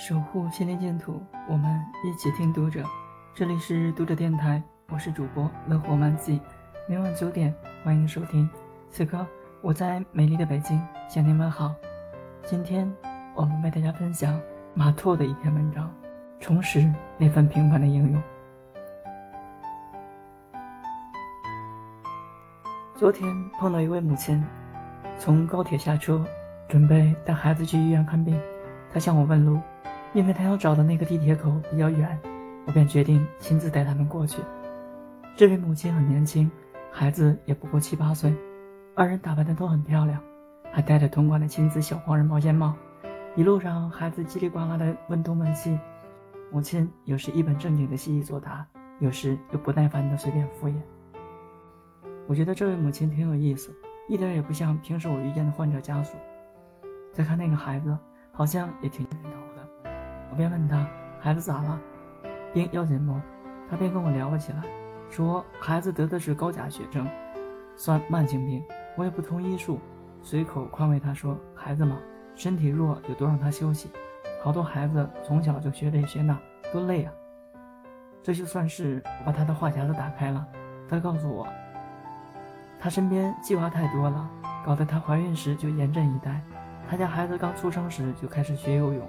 守护心灵净土，我们一起听读者。这里是读者电台，我是主播乐活漫记，每晚九点欢迎收听。此刻我在美丽的北京向您问好。今天我们为大家分享马拓的一篇文章，重拾那份平凡的英勇。昨天碰到一位母亲，从高铁下车，准备带孩子去医院看病，她向我问路。因为他要找的那个地铁口比较远，我便决定亲自带他们过去。这位母亲很年轻，孩子也不过七八岁，二人打扮的都很漂亮，还戴着同款的亲子小黄人毛线帽。一路上，孩子叽里呱啦的问东问西，母亲有时一本正经的细细作答，有时又不耐烦的随便敷衍。我觉得这位母亲挺有意思，一点也不像平时我遇见的患者家属。再看那个孩子，好像也挺人头。我便问他孩子咋了，病要紧不？他便跟我聊了起来，说孩子得的是高钾血症，算慢性病。我也不通医术，随口宽慰他说：“孩子嘛，身体弱就多让他休息。好多孩子从小就学这学那，多累啊。”这就算是把他的话匣子打开了。他告诉我，他身边计划太多了，搞得他怀孕时就严阵以待。他家孩子刚出生时就开始学游泳。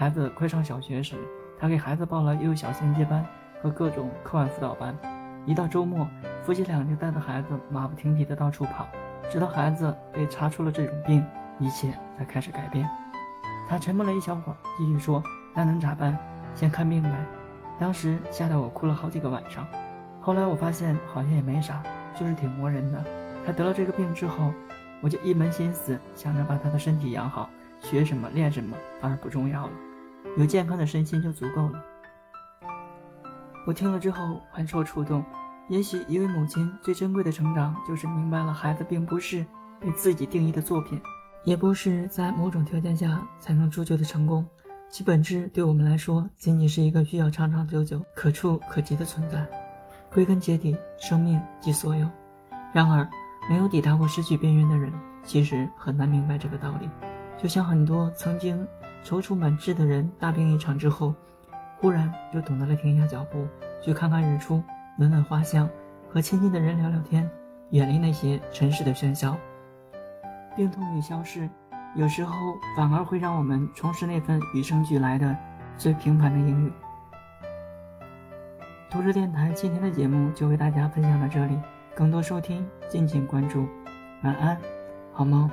孩子快上小学时，他给孩子报了幼小衔接班和各种课外辅导班。一到周末，夫妻俩就带着孩子马不停蹄地到处跑，直到孩子被查出了这种病，一切才开始改变。他沉默了一小会儿，继续说：“那能咋办？先看病呗。”当时吓得我哭了好几个晚上。后来我发现好像也没啥，就是挺磨人的。他得了这个病之后，我就一门心思想着把他的身体养好，学什么练什么反而不重要了。有健康的身心就足够了。我听了之后很受触动。也许一位母亲最珍贵的成长，就是明白了孩子并不是被自己定义的作品，也不是在某种条件下才能铸就的成功。其本质对我们来说，仅仅是一个需要长长久久、可触可及的存在。归根结底，生命即所有。然而，没有抵达过失去边缘的人，其实很难明白这个道理。就像很多曾经。踌躇满志的人，大病一场之后，忽然就懂得了停下脚步，去看看日出，闻闻花香，和亲近的人聊聊天，远离那些尘世的喧嚣。病痛与消逝，有时候反而会让我们重拾那份与生俱来的最平凡的英勇。读者电台今天的节目就为大家分享到这里，更多收听敬请关注。晚安，好梦。